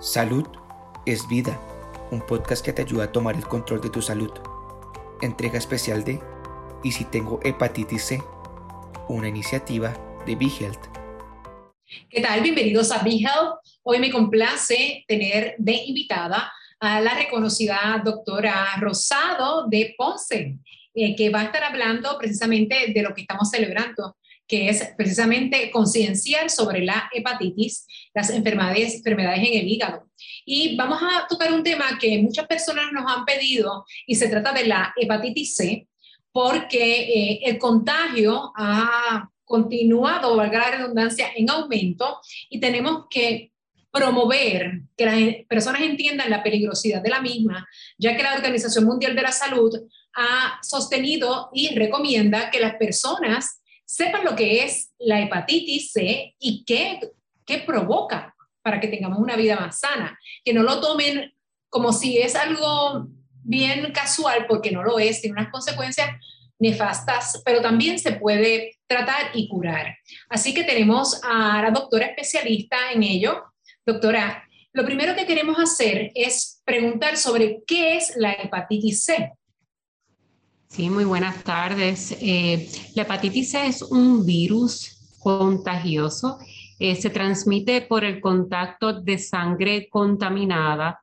Salud es vida, un podcast que te ayuda a tomar el control de tu salud. Entrega especial de ¿Y si tengo hepatitis C? Una iniciativa de BeHealth. ¿Qué tal? Bienvenidos a BeHealth. Hoy me complace tener de invitada a la reconocida doctora Rosado de Ponce, eh, que va a estar hablando precisamente de lo que estamos celebrando, que es precisamente concienciar sobre la hepatitis, las enfermedades, enfermedades en el hígado. Y vamos a tocar un tema que muchas personas nos han pedido y se trata de la hepatitis C, porque eh, el contagio ha continuado, valga la redundancia, en aumento y tenemos que promover que las personas entiendan la peligrosidad de la misma, ya que la Organización Mundial de la Salud ha sostenido y recomienda que las personas sepan lo que es la hepatitis C y qué, qué provoca para que tengamos una vida más sana, que no lo tomen como si es algo bien casual, porque no lo es, tiene unas consecuencias nefastas, pero también se puede tratar y curar. Así que tenemos a la doctora especialista en ello. Doctora, lo primero que queremos hacer es preguntar sobre qué es la hepatitis C. Sí, muy buenas tardes. Eh, la hepatitis C es un virus contagioso. Eh, se transmite por el contacto de sangre contaminada.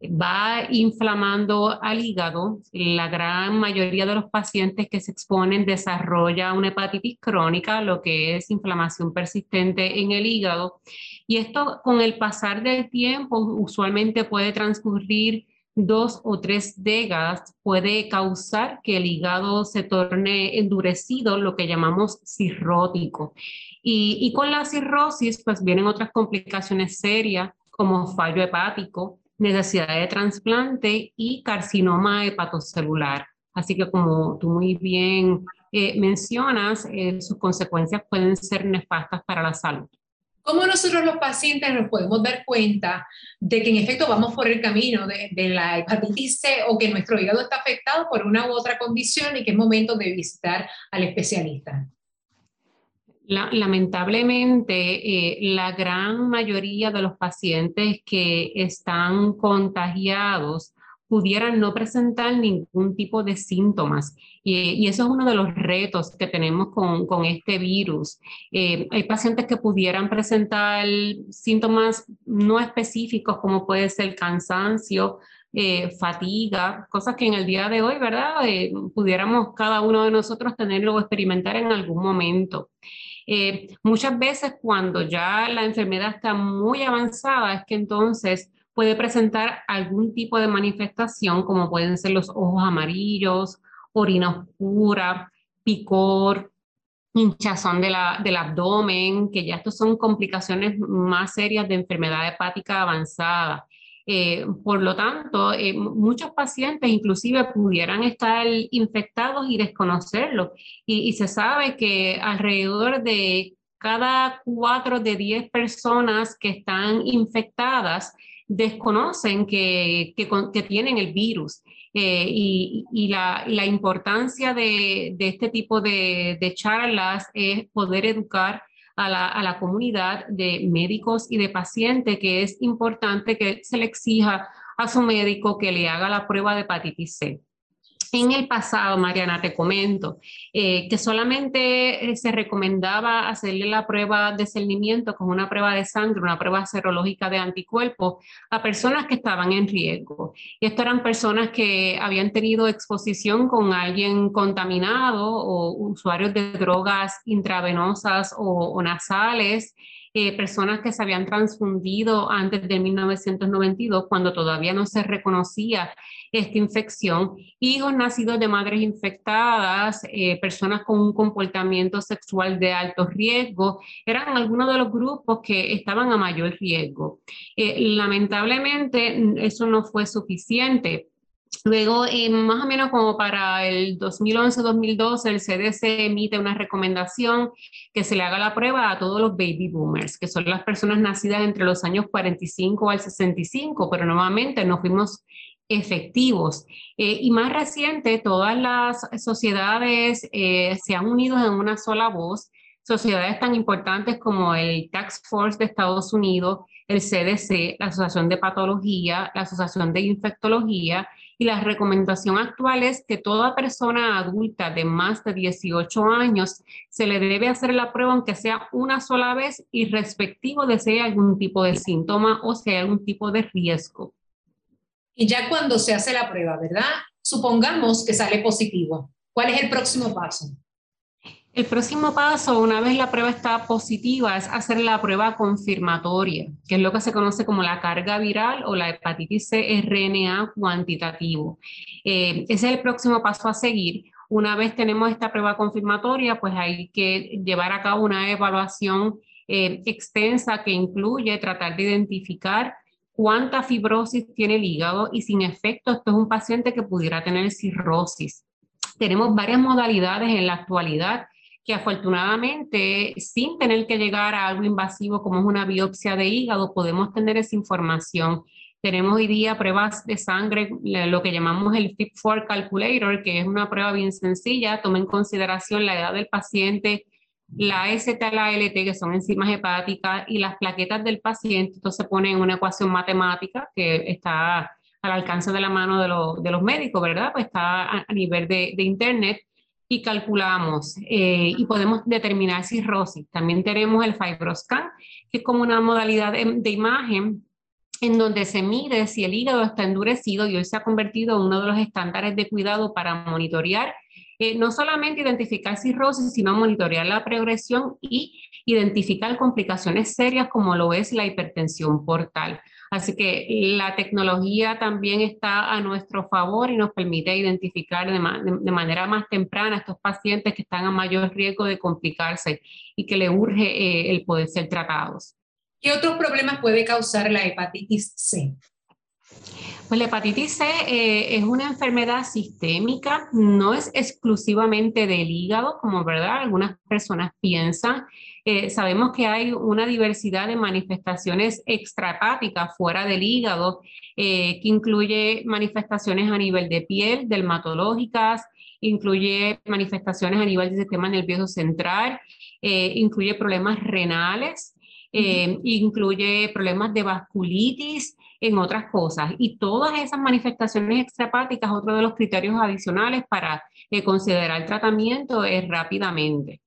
Va inflamando al hígado. La gran mayoría de los pacientes que se exponen desarrolla una hepatitis crónica, lo que es inflamación persistente en el hígado. Y esto con el pasar del tiempo usualmente puede transcurrir dos o tres décadas puede causar que el hígado se torne endurecido, lo que llamamos cirrótico. Y, con la cirrosis, pues vienen otras complicaciones serias como fallo hepático, necesidad de trasplante y carcinoma hepatocelular. Así que como tú muy bien eh, mencionas, eh, sus consecuencias pueden ser nefastas para la salud. ¿Cómo nosotros los pacientes nos podemos dar cuenta de que en efecto vamos por el camino de, la hepatitis C o que nuestro hígado está afectado por una u otra condición y que es momento de visitar al especialista? lamentablemente, eh, la gran mayoría de los pacientes que están contagiados pudieran no presentar ningún tipo de síntomas. Y, eso es uno de los retos que tenemos con, con este virus. Eh, hay pacientes que pudieran presentar síntomas no específicos como puede ser cansancio, eh, fatiga, cosas que en el día de hoy, ¿verdad? Eh, pudiéramos cada uno de nosotros tenerlo o experimentar en algún momento. muchas veces cuando ya la enfermedad está muy avanzada es que entonces puede presentar algún tipo de manifestación, como pueden ser los ojos amarillos, orina oscura, picor, hinchazón de la, del abdomen, que ya estos son complicaciones más serias de enfermedad hepática avanzada. Eh, por lo tanto, eh, muchos pacientes inclusive pudieran estar infectados y desconocerlo. Y, y, se sabe que alrededor de cada cuatro de diez personas que están infectadas desconocen que, que, tienen el virus. Eh, y, la, importancia de, este tipo de, de, charlas es poder educar a la, a la, comunidad de médicos y de pacientes que es importante que se le exija a su médico que le haga la prueba de hepatitis C. En el pasado, Mariana, te comento eh, que solamente eh, se recomendaba hacerle la prueba de cernimiento con una prueba de sangre, una prueba serológica de anticuerpos a personas que estaban en riesgo. Y esto eran personas que habían tenido exposición con alguien contaminado o usuarios de drogas intravenosas o, nasales. Eh, personas que se habían transfundido antes de 1992, cuando todavía no se reconocía esta infección, hijos nacidos de madres infectadas, eh, personas con un comportamiento sexual de alto riesgo, eran algunos de los grupos que estaban a mayor riesgo. Eh, lamentablemente, eso no fue suficiente. Luego, eh, más o menos como para el 2011-2012, el CDC emite una recomendación que se le haga la prueba a todos los baby boomers, que son las personas nacidas entre los años 45 al 65, pero nuevamente no fuimos efectivos. Eh, y más reciente, todas las sociedades eh, se han unido en una sola voz, sociedades tan importantes como el Tax Force de Estados Unidos, el CDC, la Asociación de Patología, la Asociación de Infectología, y la recomendación actual es que toda persona adulta de más de 18 años se le debe hacer la prueba aunque sea una sola vez y respectivo de si hay algún tipo de síntoma o si hay algún tipo de riesgo. Y ya cuando se hace la prueba, ¿verdad? Supongamos que sale positivo. ¿Cuál es el próximo paso? El próximo paso, una vez la prueba está positiva, es hacer la prueba confirmatoria, que es lo que se conoce como la carga viral o la hepatitis C RNA cuantitativo. Eh, ese es el próximo paso a seguir. Una vez tenemos esta prueba confirmatoria, pues hay que llevar a cabo una evaluación eh, extensa que incluye tratar de identificar cuánta fibrosis tiene el hígado y sin efecto esto es un paciente que pudiera tener cirrosis. Tenemos varias modalidades en la actualidad que afortunadamente, sin tener que llegar a algo invasivo como es una biopsia de hígado, podemos tener esa información. Tenemos hoy día pruebas de sangre, lo que llamamos el FIP4 Calculator, que es una prueba bien sencilla, toma en consideración la edad del paciente, la AST, la ALT, que son enzimas hepáticas, y las plaquetas del paciente. Entonces se pone en una ecuación matemática que está al alcance de la mano de, los médicos, ¿verdad? Pues está a, nivel de, de Internet y calculamos eh, y podemos determinar cirrosis. También tenemos el fibroscan, que es como una modalidad de, imagen en donde se mide si el hígado está endurecido y hoy se ha convertido en uno de los estándares de cuidado para monitorear, eh, no solamente identificar cirrosis, sino monitorear la progresión y identificar complicaciones serias como lo es la hipertensión portal. Así que la tecnología también está a nuestro favor y nos permite identificar de, manera más temprana a estos pacientes que están a mayor riesgo de complicarse y que le urge eh, el poder ser tratados. ¿Qué otros problemas puede causar la hepatitis C? Pues la hepatitis C eh, es una enfermedad sistémica, no es exclusivamente del hígado, como verdad algunas personas piensan. Eh, sabemos que hay una diversidad de manifestaciones extrahepáticas fuera del hígado, eh, que incluye manifestaciones a nivel de piel, dermatológicas, incluye manifestaciones a nivel del sistema nervioso central, incluye problemas renales, incluye problemas de vasculitis, en otras cosas. Y todas esas manifestaciones extrapáticas, otro de los criterios adicionales para eh, considerar el tratamiento es rápidamente.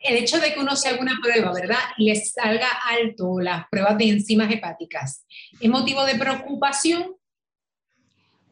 El hecho de que uno se haga una prueba, ¿verdad? Y le salga alto las pruebas de enzimas hepáticas, ¿es motivo de preocupación?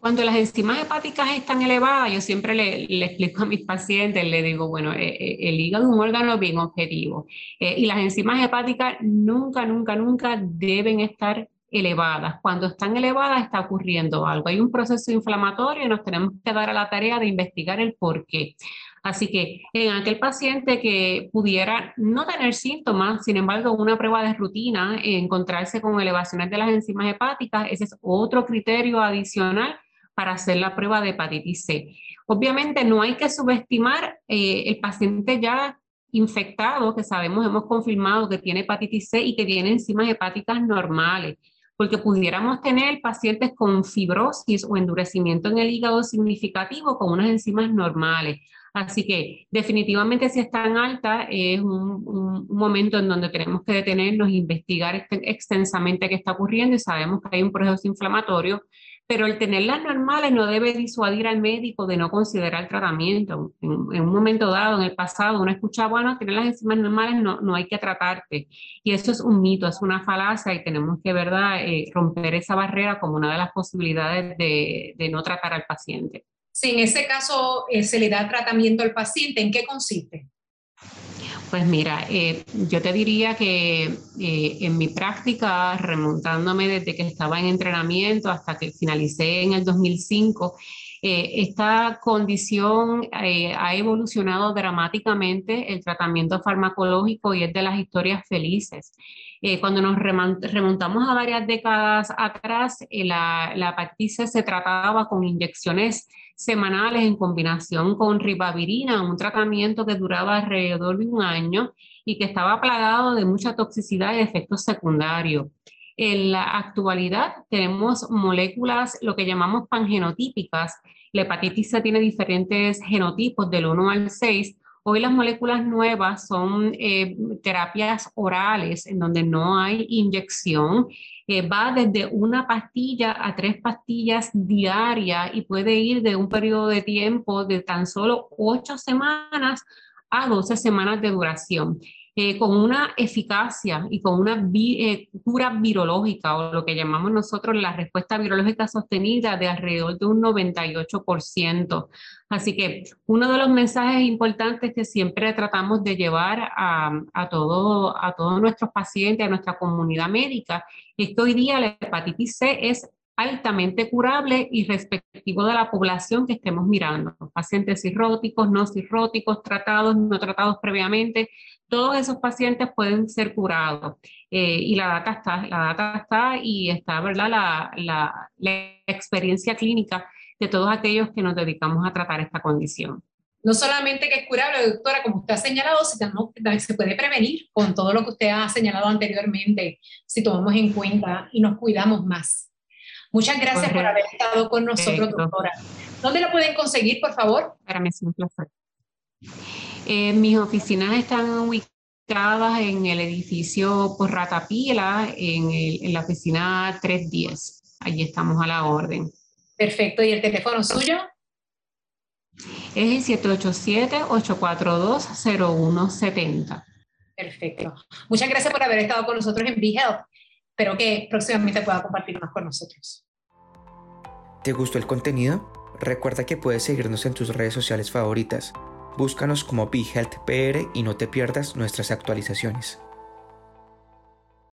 Cuando las enzimas hepáticas están elevadas, yo siempre le, explico a mis pacientes, le digo, bueno, eh, eh, el hígado es un órgano bien objetivo y las enzimas hepáticas nunca, nunca, nunca deben estar elevadas. Cuando están elevadas está ocurriendo algo. Hay un proceso inflamatorio y nos tenemos que dar a la tarea de investigar el por qué. Así que en aquel paciente que pudiera no tener síntomas, sin embargo, una prueba de rutina, encontrarse con elevaciones de las enzimas hepáticas, ese es otro criterio adicional para hacer la prueba de hepatitis C. Obviamente no hay que subestimar eh, el paciente ya infectado, que sabemos, hemos confirmado que tiene hepatitis C y que tiene enzimas hepáticas normales porque pudiéramos tener pacientes con fibrosis o endurecimiento en el hígado significativo con unas enzimas normales. Así que definitivamente si están altas es un, un, momento en donde tenemos que detenernos, investigar extensamente qué está ocurriendo y sabemos que hay un proceso inflamatorio pero el tenerlas normales no debe disuadir al médico de no considerar tratamiento. En, un momento dado, en el pasado, uno escucha, bueno, tener las enzimas normales no, no hay que tratarte. Y eso es un mito, es una falacia y tenemos que, ¿verdad?, eh, romper esa barrera como una de las posibilidades de, de no tratar al paciente. Si en ese caso eh, se le da tratamiento al paciente, ¿en qué consiste? Pues mira, eh, yo te diría que eh, en mi práctica, remontándome desde que estaba en entrenamiento hasta que finalicé en el 2005, eh, esta condición ha evolucionado dramáticamente el tratamiento farmacológico y es de las historias felices. cuando nos remontamos a varias décadas atrás, la, la hepatitis se trataba con inyecciones semanales en combinación con ribavirina, un tratamiento que duraba alrededor de un año y que estaba plagado de mucha toxicidad y efectos secundarios. En la actualidad tenemos moléculas, lo que llamamos pangenotípicas. La hepatitis C tiene diferentes genotipos del 1 al 6 Hoy las moléculas nuevas son eh, terapias orales en donde no hay inyección. Eh, va desde una pastilla a tres pastillas diarias y puede ir de un periodo de tiempo de tan solo ocho semanas a 12 semanas de duración. Eh, con una eficacia y con una eh, cura virológica o lo que llamamos nosotros la respuesta virológica sostenida de alrededor de un 98%. Así que uno de los mensajes importantes que siempre tratamos de llevar a, a, todo, a todos nuestros pacientes, a nuestra comunidad médica, es que hoy día la hepatitis C es altamente curable y respectivo de la población que estemos mirando, pacientes cirróticos, no cirróticos, tratados, no tratados previamente, todos esos pacientes pueden ser curados. Eh, y la data está, la data está y está, ¿verdad? La, la, experiencia clínica de todos aquellos que nos dedicamos a tratar esta condición no solamente que es curable, doctora, como usted ha señalado, sino que se puede prevenir con todo lo que usted ha señalado anteriormente, si tomamos en cuenta y nos cuidamos más. Muchas gracias por haber estado con nosotros, doctora. ¿Dónde lo pueden conseguir, por favor? Para mí es un placer. Eh, mis oficinas están ubicadas en el edificio por Ratapila, en, en la oficina 310. Allí estamos a la orden. Perfecto. ¿Y el teléfono suyo? Es el 787-842-0170. Perfecto. Muchas gracias por haber estado con nosotros en BeHealth. Espero que próximamente pueda compartir más con nosotros. ¿Te gustó el contenido? Recuerda que puedes seguirnos en tus redes sociales favoritas. Búscanos como BeHealthPR y no te pierdas nuestras actualizaciones.